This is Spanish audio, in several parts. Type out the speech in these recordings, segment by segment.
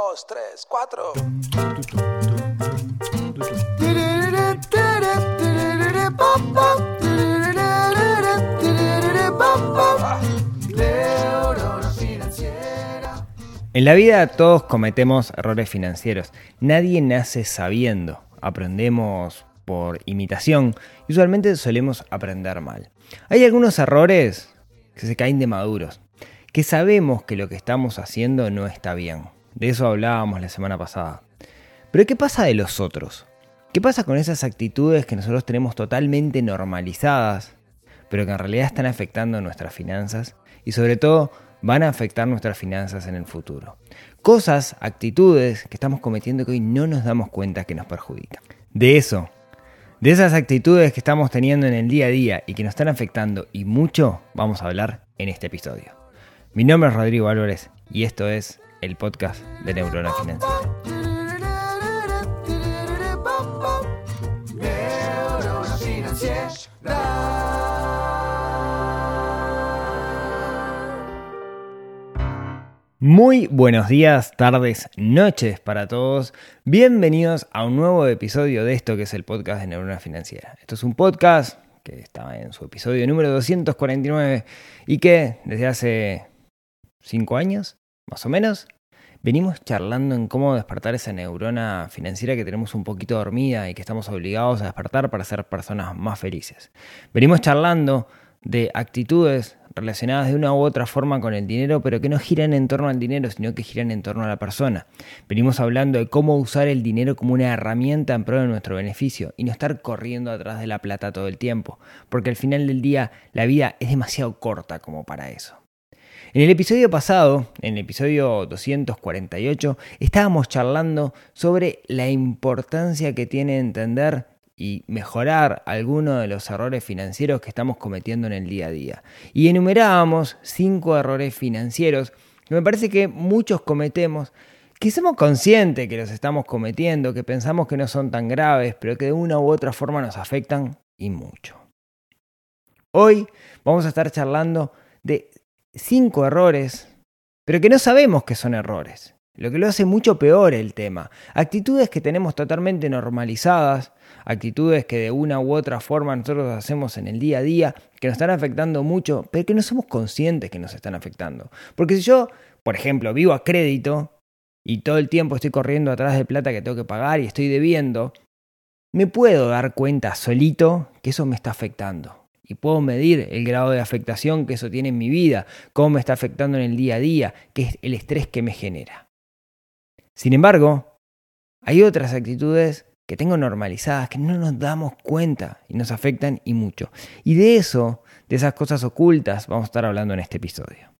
dos, tres, cuatro. En la vida todos cometemos errores financieros. Nadie nace sabiendo. Aprendemos por imitación y usualmente solemos aprender mal. Hay algunos errores que se caen de maduros, que sabemos que lo que estamos haciendo no está bien. De eso hablábamos la semana pasada. Pero ¿qué pasa de los otros? ¿Qué pasa con esas actitudes que nosotros tenemos totalmente normalizadas, pero que en realidad están afectando nuestras finanzas y sobre todo van a afectar nuestras finanzas en el futuro? Cosas, actitudes que estamos cometiendo que hoy no nos damos cuenta que nos perjudican. De eso, de esas actitudes que estamos teniendo en el día a día y que nos están afectando y mucho, vamos a hablar en este episodio. Mi nombre es Rodrigo Álvarez y esto es el podcast de Neurona Financiera. Muy buenos días, tardes, noches para todos. Bienvenidos a un nuevo episodio de esto que es el podcast de Neurona Financiera. Esto es un podcast que está en su episodio número 249 y que desde hace 5 años, más o menos, venimos charlando en cómo despertar esa neurona financiera que tenemos un poquito dormida y que estamos obligados a despertar para ser personas más felices. Venimos charlando de actitudes relacionadas de una u otra forma con el dinero, pero que no giran en torno al dinero, sino que giran en torno a la persona. Venimos hablando de cómo usar el dinero como una herramienta en pro de nuestro beneficio y no estar corriendo atrás de la plata todo el tiempo, porque al final del día la vida es demasiado corta como para eso. En el episodio pasado, en el episodio 248, estábamos charlando sobre la importancia que tiene entender y mejorar algunos de los errores financieros que estamos cometiendo en el día a día. Y enumerábamos cinco errores financieros que me parece que muchos cometemos, que somos conscientes que los estamos cometiendo, que pensamos que no son tan graves, pero que de una u otra forma nos afectan y mucho. Hoy vamos a estar charlando de cinco errores, pero que no sabemos que son errores. Lo que lo hace mucho peor el tema. Actitudes que tenemos totalmente normalizadas, actitudes que de una u otra forma nosotros hacemos en el día a día, que nos están afectando mucho, pero que no somos conscientes que nos están afectando. Porque si yo, por ejemplo, vivo a crédito y todo el tiempo estoy corriendo atrás de plata que tengo que pagar y estoy debiendo, me puedo dar cuenta solito que eso me está afectando. Y puedo medir el grado de afectación que eso tiene en mi vida, cómo me está afectando en el día a día, que es el estrés que me genera. Sin embargo, hay otras actitudes que tengo normalizadas, que no nos damos cuenta y nos afectan y mucho. Y de eso, de esas cosas ocultas, vamos a estar hablando en este episodio.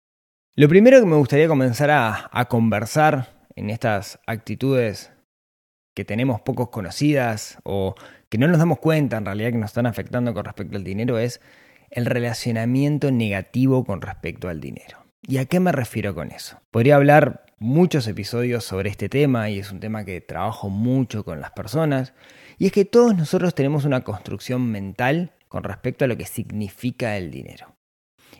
Lo primero que me gustaría comenzar a, a conversar en estas actitudes que tenemos pocos conocidas o que no nos damos cuenta en realidad que nos están afectando con respecto al dinero es el relacionamiento negativo con respecto al dinero. ¿Y a qué me refiero con eso? Podría hablar muchos episodios sobre este tema y es un tema que trabajo mucho con las personas. Y es que todos nosotros tenemos una construcción mental con respecto a lo que significa el dinero.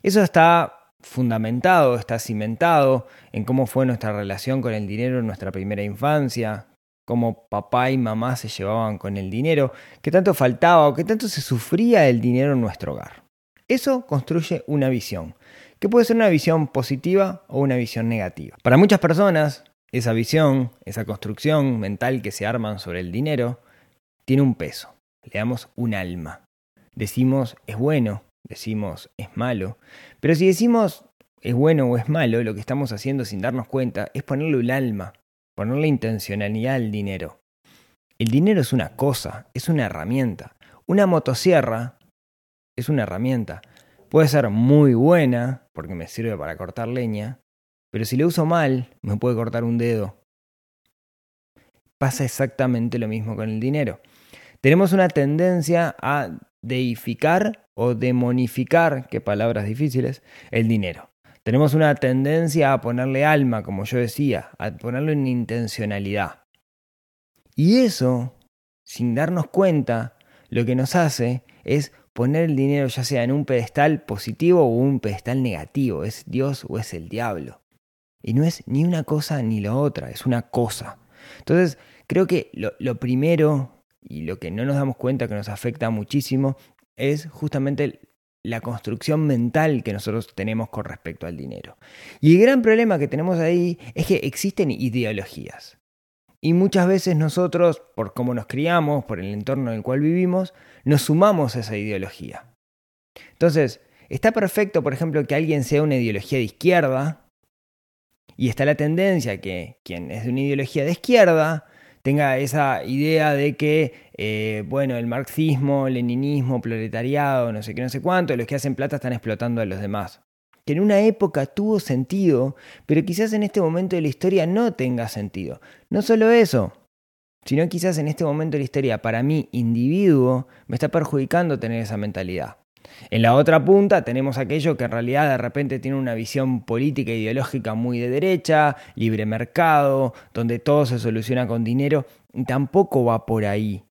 Eso está fundamentado, está cimentado en cómo fue nuestra relación con el dinero en nuestra primera infancia, cómo papá y mamá se llevaban con el dinero, qué tanto faltaba o qué tanto se sufría el dinero en nuestro hogar. Eso construye una visión que puede ser una visión positiva o una visión negativa. Para muchas personas, esa visión, esa construcción mental que se arman sobre el dinero, tiene un peso, le damos un alma. Decimos es bueno, decimos es malo, pero si decimos es bueno o es malo, lo que estamos haciendo sin darnos cuenta es ponerle un alma, ponerle intencionalidad al dinero. El dinero es una cosa, es una herramienta. Una motosierra es una herramienta. Puede ser muy buena, porque me sirve para cortar leña, pero si lo uso mal, me puede cortar un dedo. Pasa exactamente lo mismo con el dinero. Tenemos una tendencia a deificar o demonificar, qué palabras difíciles, el dinero. Tenemos una tendencia a ponerle alma, como yo decía, a ponerle una intencionalidad. Y eso, sin darnos cuenta, lo que nos hace es poner el dinero ya sea en un pedestal positivo o un pedestal negativo, es Dios o es el diablo. Y no es ni una cosa ni la otra, es una cosa. Entonces, creo que lo, lo primero y lo que no nos damos cuenta que nos afecta muchísimo es justamente la construcción mental que nosotros tenemos con respecto al dinero. Y el gran problema que tenemos ahí es que existen ideologías. Y muchas veces nosotros, por cómo nos criamos, por el entorno en el cual vivimos, nos sumamos a esa ideología. Entonces, está perfecto, por ejemplo, que alguien sea una ideología de izquierda, y está la tendencia que quien es de una ideología de izquierda tenga esa idea de que, eh, bueno, el marxismo, leninismo, proletariado, no sé qué, no sé cuánto, los que hacen plata están explotando a los demás. Que en una época tuvo sentido, pero quizás en este momento de la historia no tenga sentido. No solo eso, sino quizás en este momento de la historia, para mí, individuo, me está perjudicando tener esa mentalidad. En la otra punta tenemos aquello que en realidad de repente tiene una visión política e ideológica muy de derecha, libre mercado, donde todo se soluciona con dinero, y tampoco va por ahí.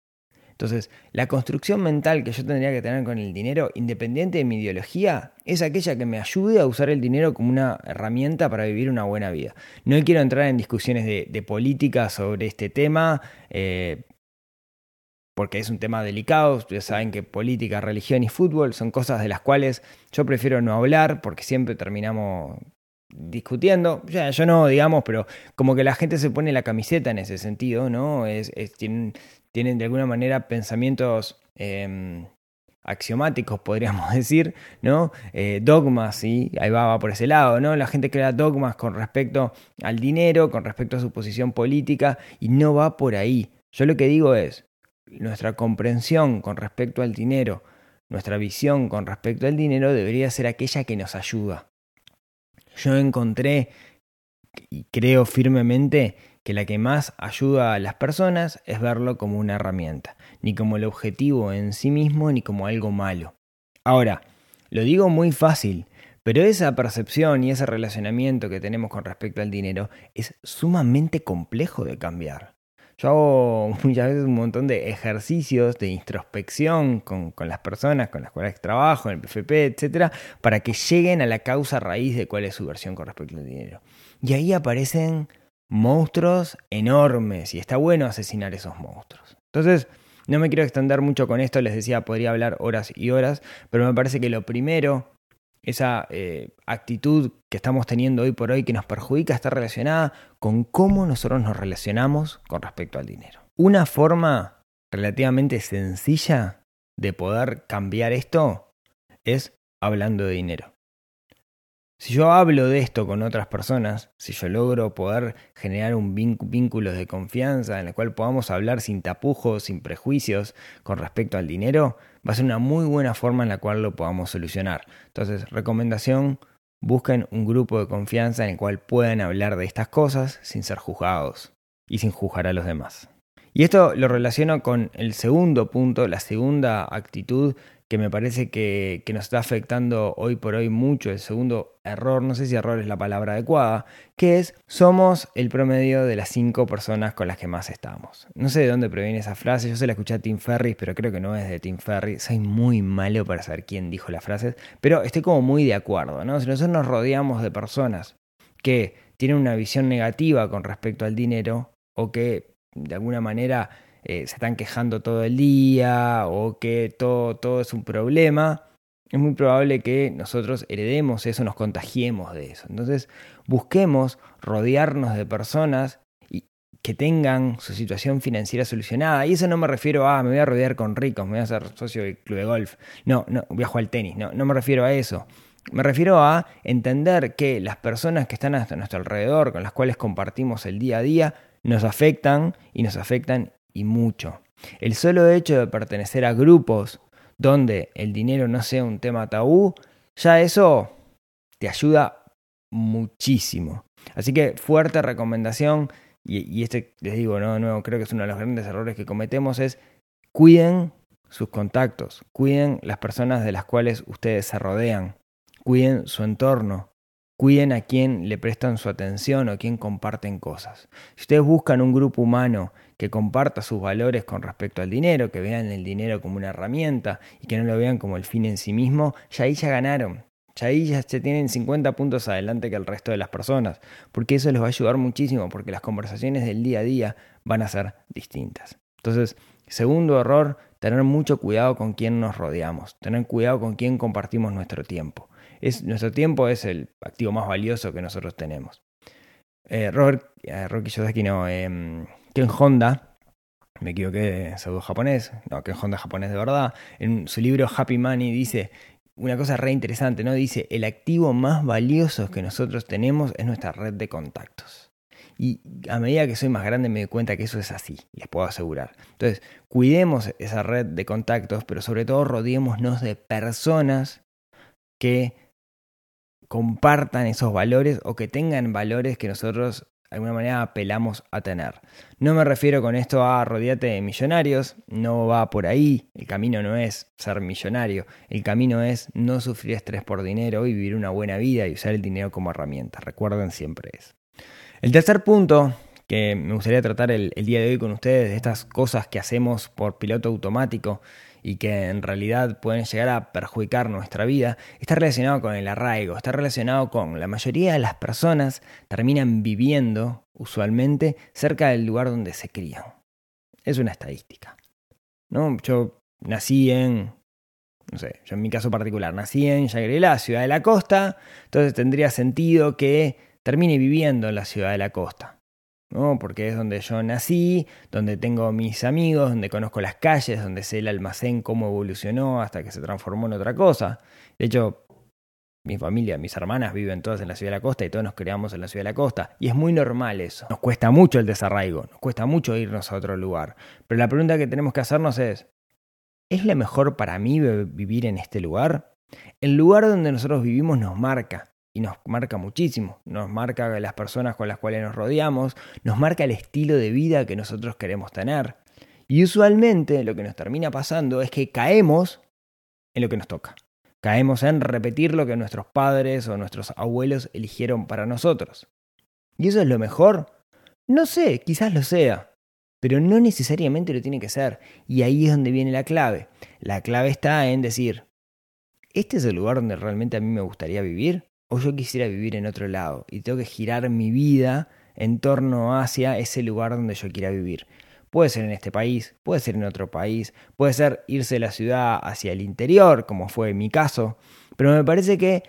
Entonces, la construcción mental que yo tendría que tener con el dinero, independiente de mi ideología, es aquella que me ayude a usar el dinero como una herramienta para vivir una buena vida. No quiero entrar en discusiones de, política sobre este tema, eh, porque es un tema delicado. Ustedes saben que política, religión y fútbol son cosas de las cuales yo prefiero no hablar porque siempre terminamos discutiendo. Ya, yo no, digamos, pero como que la gente se pone la camiseta en ese sentido, ¿no? Tienen, de alguna manera pensamientos em, axiomáticos, podríamos decir, ¿no? Eh, dogmas, ¿sí? Ahí va, va por ese lado, ¿no? La gente crea dogmas con respecto al dinero, con respecto a su posición política, y no va por ahí. Yo lo que digo es, nuestra comprensión con respecto al dinero, nuestra visión con respecto al dinero debería ser aquella que nos ayuda. Yo encontré y creo firmemente que la que más ayuda a las personas es verlo como una herramienta, ni como el objetivo en sí mismo, ni como algo malo. Ahora, lo digo muy fácil, pero esa percepción y ese relacionamiento que tenemos con respecto al dinero es sumamente complejo de cambiar. Yo hago muchas veces un montón de ejercicios de introspección con, las personas con las cuales trabajo, en el PFP, etcétera, para que lleguen a la causa raíz de cuál es su versión con respecto al dinero. Y ahí aparecen monstruos enormes y está bueno asesinar esos monstruos. Entonces, no me quiero extender mucho con esto, les decía, podría hablar horas y horas, pero me parece que lo primero esa eh, actitud que estamos teniendo hoy por hoy que nos perjudica está relacionada con cómo nosotros nos relacionamos con respecto al dinero. Una forma relativamente sencilla de poder cambiar esto es hablando de dinero. Si yo hablo de esto con otras personas, si yo logro poder generar un vínculo de confianza en el cual podamos hablar sin tapujos, sin prejuicios con respecto al dinero, va a ser una muy buena forma en la cual lo podamos solucionar. Entonces, recomendación, busquen un grupo de confianza en el cual puedan hablar de estas cosas sin ser juzgados y sin juzgar a los demás. Y esto lo relaciono con el segundo punto, la segunda actitud que me parece que, nos está afectando hoy por hoy mucho, el segundo error, no sé si error es la palabra adecuada, que es somos el promedio de las cinco personas con las que más estamos. No sé de dónde proviene esa frase, yo se la escuché a Tim Ferris, pero creo que no es de Tim Ferris, soy muy malo para saber quién dijo las frases, pero estoy como muy de acuerdo, ¿no? Si nosotros nos rodeamos de personas que tienen una visión negativa con respecto al dinero o que de alguna manera eh, se están quejando todo el día o que todo, todo es un problema, es muy probable que nosotros heredemos eso, nos contagiemos de eso. Entonces, busquemos rodearnos de personas que tengan su situación financiera solucionada. Y eso no me refiero a, me voy a rodear con ricos, me voy a hacer socio del club de golf. No, no, voy a jugar al tenis. No, no me refiero a eso. Me refiero a entender que las personas que están a nuestro alrededor, con las cuales compartimos el día a día, nos afectan y nos afectan y mucho. El solo hecho de pertenecer a grupos donde el dinero no sea un tema tabú, ya eso te ayuda muchísimo. Así que fuerte recomendación, y, este les digo, no, no, creo que es uno de los grandes errores que cometemos, es cuiden sus contactos, cuiden las personas de las cuales ustedes se rodean, cuiden su entorno, cuiden a quien le prestan su atención o a quien comparten cosas. Si ustedes buscan un grupo humano que comparta sus valores con respecto al dinero, que vean el dinero como una herramienta y que no lo vean como el fin en sí mismo, ya ahí ya ganaron. Ya ahí ya se tienen 50 puntos adelante que el resto de las personas, porque eso les va a ayudar muchísimo, porque las conversaciones del día a día van a ser distintas. Entonces, segundo error, tener mucho cuidado con quién nos rodeamos, tener cuidado con quién compartimos nuestro tiempo. Es, nuestro tiempo es el activo más valioso que nosotros tenemos. Eh, Robert, eh, Rocky no, eh, Ken Honda, me equivoqué, pseudo japonés, no, Ken Honda japonés de verdad, en su libro Happy Money dice una cosa re interesante, ¿no? Dice, el activo más valioso que nosotros tenemos es nuestra red de contactos. Y a medida que soy más grande me doy cuenta que eso es así, les puedo asegurar. Entonces, cuidemos esa red de contactos, pero sobre todo rodeémonos de personas que compartan esos valores o que tengan valores que nosotros de alguna manera apelamos a tener. No me refiero con esto a rodearte de millonarios, no va por ahí, el camino no es ser millonario, el camino es no sufrir estrés por dinero y vivir una buena vida y usar el dinero como herramienta, recuerden siempre eso. El tercer punto que me gustaría tratar el, el día de hoy con ustedes, de estas cosas que hacemos por piloto automático, y que en realidad pueden llegar a perjudicar nuestra vida, está relacionado con el arraigo, está relacionado con la mayoría de las personas terminan viviendo usualmente cerca del lugar donde se crían. Es una estadística. ¿no? Yo nací en, no sé, yo en mi caso particular, nací en Shangri-La, ciudad de la costa, entonces tendría sentido que termine viviendo en la ciudad de la costa. ¿No? porque es donde yo nací, donde tengo mis amigos, donde conozco las calles, donde sé el almacén, cómo evolucionó hasta que se transformó en otra cosa. De hecho, mi familia, mis hermanas viven todas en la ciudad de la costa y todos nos criamos en la ciudad de la costa. Y es muy normal eso. Nos cuesta mucho el desarraigo, nos cuesta mucho irnos a otro lugar. Pero la pregunta que tenemos que hacernos es, ¿es la mejor para mí vivir en este lugar? El lugar donde nosotros vivimos nos marca y nos marca muchísimo, nos marca las personas con las cuales nos rodeamos, nos marca el estilo de vida que nosotros queremos tener. Y usualmente lo que nos termina pasando es que caemos en lo que nos toca. Caemos en repetir lo que nuestros padres o nuestros abuelos eligieron para nosotros. ¿Y eso es lo mejor? No sé, quizás lo sea, pero no necesariamente lo tiene que ser. Y ahí es donde viene la clave. La clave está en decir, ¿este es el lugar donde realmente a mí me gustaría vivir? O yo quisiera vivir en otro lado y tengo que girar mi vida en torno hacia ese lugar donde yo quiera vivir. Puede ser en este país, puede ser en otro país, puede ser irse de la ciudad hacia el interior, como fue mi caso, pero me parece que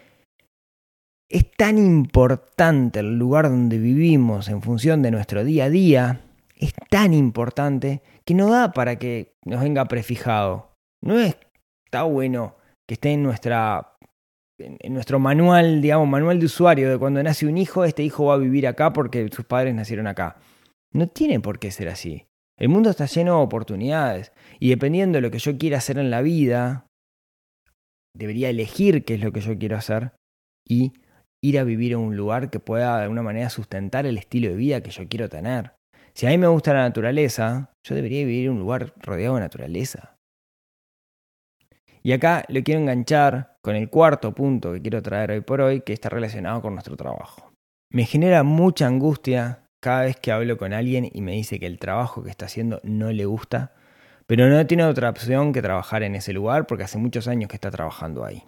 es tan importante el lugar donde vivimos en función de nuestro día a día, es tan importante que no da para que nos venga prefijado. No está bueno que esté en nuestra en nuestro manual, digamos, manual de usuario de cuando nace un hijo, este hijo va a vivir acá porque sus padres nacieron acá. No tiene por qué ser así. El mundo está lleno de oportunidades y dependiendo de lo que yo quiera hacer en la vida, debería elegir qué es lo que yo quiero hacer y ir a vivir en un lugar que pueda de alguna manera sustentar el estilo de vida que yo quiero tener. Si a mí me gusta la naturaleza, yo debería vivir en un lugar rodeado de naturaleza. Y acá le quiero enganchar con el cuarto punto que quiero traer hoy por hoy, que está relacionado con nuestro trabajo. Me genera mucha angustia cada vez que hablo con alguien y me dice que el trabajo que está haciendo no le gusta, pero no tiene otra opción que trabajar en ese lugar porque hace muchos años que está trabajando ahí.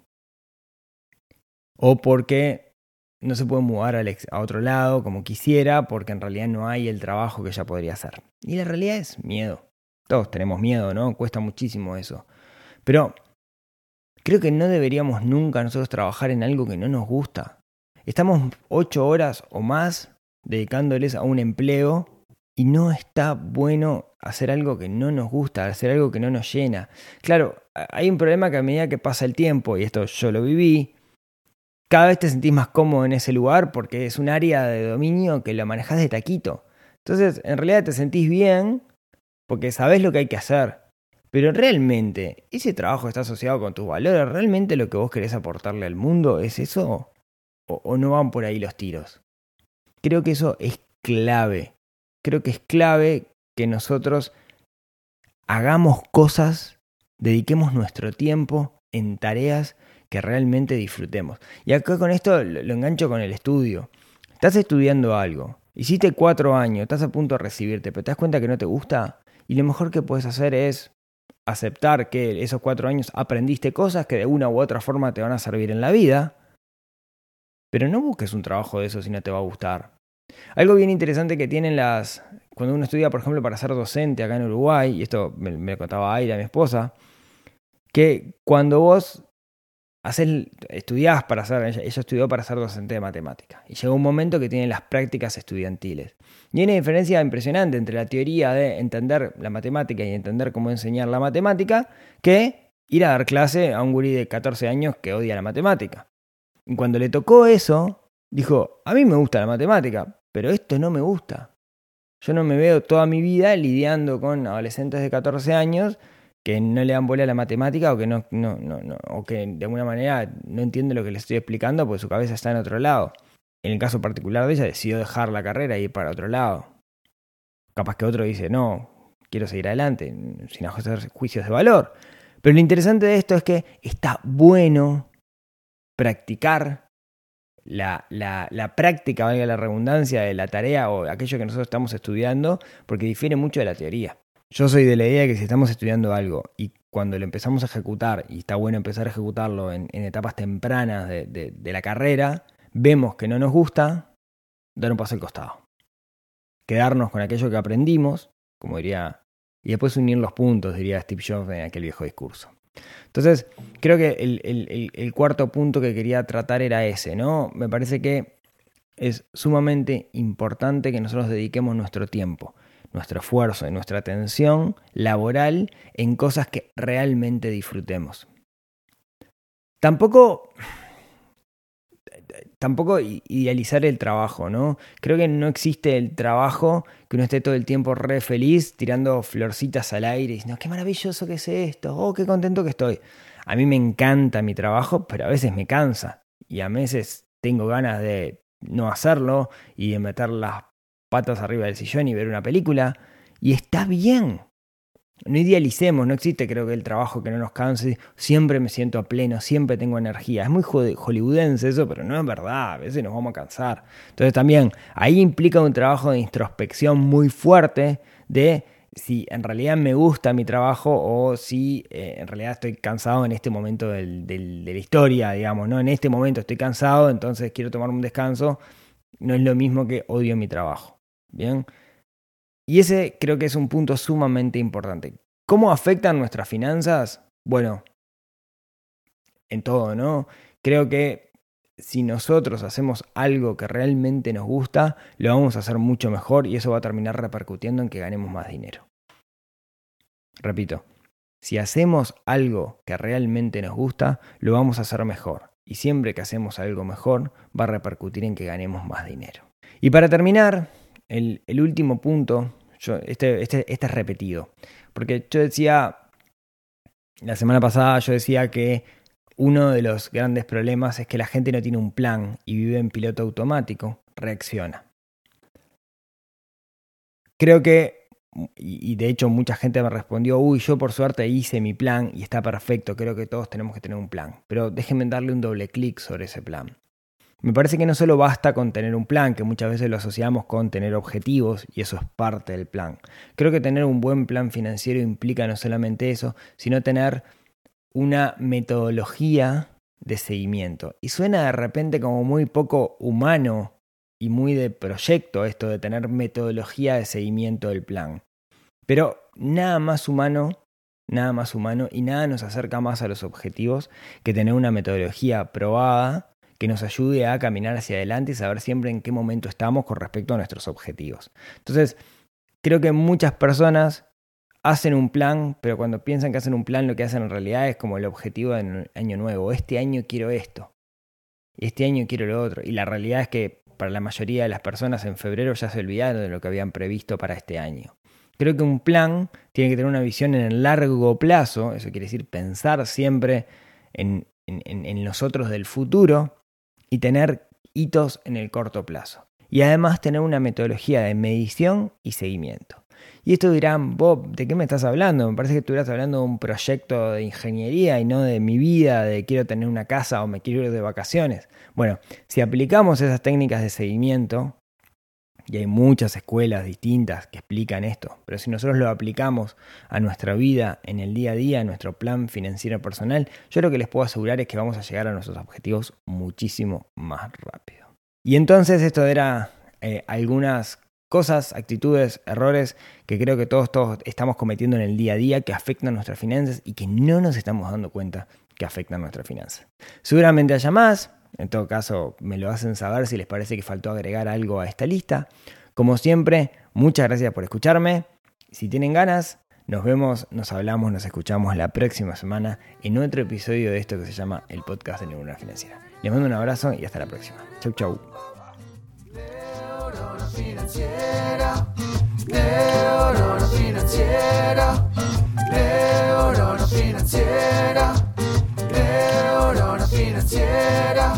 O porque no se puede mudar a otro lado como quisiera porque en realidad no hay el trabajo que ella podría hacer. Y la realidad es miedo. Todos tenemos miedo, ¿no? Cuesta muchísimo eso. Pero Creo que no deberíamos nunca nosotros trabajar en algo que no nos gusta. Estamos ocho horas o más dedicándoles a un empleo y no está bueno hacer algo que no nos gusta, hacer algo que no nos llena. Claro, hay un problema que a medida que pasa el tiempo, y esto yo lo viví, cada vez te sentís más cómodo en ese lugar porque es un área de dominio que lo manejas de taquito. Entonces, en realidad te sentís bien porque sabes lo que hay que hacer. Pero realmente, ¿ese trabajo está asociado con tus valores? ¿Realmente lo que vos querés aportarle al mundo es eso? ¿O, no van por ahí los tiros? Creo que eso es clave. Creo que es clave que nosotros hagamos cosas, dediquemos nuestro tiempo en tareas que realmente disfrutemos. Y acá con esto lo engancho con el estudio. Estás estudiando algo, hiciste cuatro años, estás a punto de recibirte, pero te das cuenta que no te gusta, y lo mejor que puedes hacer es aceptar que esos cuatro años aprendiste cosas que de una u otra forma te van a servir en la vida, pero no busques un trabajo de eso si no te va a gustar. Algo bien interesante que tienen las... Cuando uno estudia, por ejemplo, para ser docente acá en Uruguay, y esto me, me contaba Aira, mi esposa, que cuando vos haces, estudiás para ser, ella, estudió para ser docente de matemática, y llegó un momento que tiene las prácticas estudiantiles. Y hay una diferencia impresionante entre la teoría de entender la matemática y entender cómo enseñar la matemática, que ir a dar clase a un gurí de 14 años que odia la matemática. Y cuando le tocó eso, dijo, a mí me gusta la matemática, pero esto no me gusta. Yo no me veo toda mi vida lidiando con adolescentes de 14 años que no le dan bola a la matemática o que no, de alguna manera no entiende lo que le estoy explicando porque su cabeza está en otro lado. En el caso particular de ella decidió dejar la carrera y ir para otro lado. Capaz que otro dice, no, quiero seguir adelante, sin hacer juicios de valor. Pero lo interesante de esto es que está bueno practicar la, la, práctica, valga la redundancia, de la tarea o aquello que nosotros estamos estudiando, porque difiere mucho de la teoría. Yo soy de la idea que si estamos estudiando algo y cuando lo empezamos a ejecutar, y está bueno empezar a ejecutarlo en, etapas tempranas de, la carrera, vemos que no nos gusta, dar un paso al costado. Quedarnos con aquello que aprendimos, como diría, y después unir los puntos, diría Steve Jobs en aquel viejo discurso. Entonces, creo que el, cuarto punto que quería tratar era ese, ¿no? Me parece que es sumamente importante que nosotros dediquemos nuestro tiempo, nuestro esfuerzo y nuestra atención laboral en cosas que realmente disfrutemos. Tampoco tampoco idealizar el trabajo, ¿no? Creo que no existe el trabajo que uno esté todo el tiempo re feliz tirando florcitas al aire y diciendo, qué maravilloso que es esto, oh, qué contento que estoy. A mí me encanta mi trabajo, pero a veces me cansa y a veces tengo ganas de no hacerlo y de meter las patas arriba del sillón y ver una película y está bien. No idealicemos, no existe creo que el trabajo que no nos canse, siempre me siento a pleno, siempre tengo energía. Es muy hollywoodense eso, pero no es verdad, a veces nos vamos a cansar. Entonces también ahí implica un trabajo de introspección muy fuerte de si en realidad me gusta mi trabajo o si eh, en realidad estoy cansado en este momento de la historia, digamos, ¿no? En este momento estoy cansado, entonces quiero tomar un descanso. No es lo mismo que odio mi trabajo. Bien. Y ese creo que es un punto sumamente importante. ¿Cómo afectan nuestras finanzas? Bueno, en todo, ¿no? Creo que si nosotros hacemos algo que realmente nos gusta, lo vamos a hacer mucho mejor y eso va a terminar repercutiendo en que ganemos más dinero. Repito, si hacemos algo que realmente nos gusta, lo vamos a hacer mejor. Y siempre que hacemos algo mejor, va a repercutir en que ganemos más dinero. Y para terminar, el, último punto, este, este, este es repetido, porque yo decía, la semana pasada yo decía que uno de los grandes problemas es que la gente no tiene un plan y vive en piloto automático, reacciona. Creo que, y de hecho mucha gente me respondió, uy, yo por suerte hice mi plan y está perfecto, creo que todos tenemos que tener un plan, pero déjenme darle un doble clic sobre ese plan. Me parece que no solo basta con tener un plan, que muchas veces lo asociamos con tener objetivos y eso es parte del plan. Creo que tener un buen plan financiero implica no solamente eso, sino tener una metodología de seguimiento. Y suena de repente como muy poco humano y muy de proyecto esto de tener metodología de seguimiento del plan. Pero nada más humano, nada más humano y nada nos acerca más a los objetivos que tener una metodología probada que nos ayude a caminar hacia adelante y saber siempre en qué momento estamos con respecto a nuestros objetivos. Entonces, creo que muchas personas hacen un plan, pero cuando piensan que hacen un plan, lo que hacen en realidad es como el objetivo de año nuevo. Este año quiero esto. Y este año quiero lo otro. Y la realidad es que para la mayoría de las personas en febrero ya se olvidaron de lo que habían previsto para este año. Creo que un plan tiene que tener una visión en el largo plazo, eso quiere decir pensar siempre en, en nosotros del futuro y tener hitos en el corto plazo. Y además tener una metodología de medición y seguimiento. Y esto dirán, Bob, ¿de qué me estás hablando? Me parece que estuvieras hablando de un proyecto de ingeniería y no de mi vida, de quiero tener una casa o me quiero ir de vacaciones. Bueno, si aplicamos esas técnicas de seguimiento, y hay muchas escuelas distintas que explican esto, pero si nosotros lo aplicamos a nuestra vida en el día a día, a nuestro plan financiero personal, yo lo que les puedo asegurar es que vamos a llegar a nuestros objetivos muchísimo más rápido. Y entonces esto era eh, algunas cosas, actitudes, errores que creo que todos, todos estamos cometiendo en el día a día que afectan nuestras finanzas y que no nos estamos dando cuenta que afectan nuestras finanzas. Seguramente haya más, en todo caso, me lo hacen saber si les parece que faltó agregar algo a esta lista. Como siempre, muchas gracias por escucharme. Si tienen ganas, nos vemos, nos hablamos, nos escuchamos la próxima semana en otro episodio de esto que se llama el podcast de Neurona Financiera. Les mando un abrazo y hasta la próxima. Chau, chau. Neurona financiera.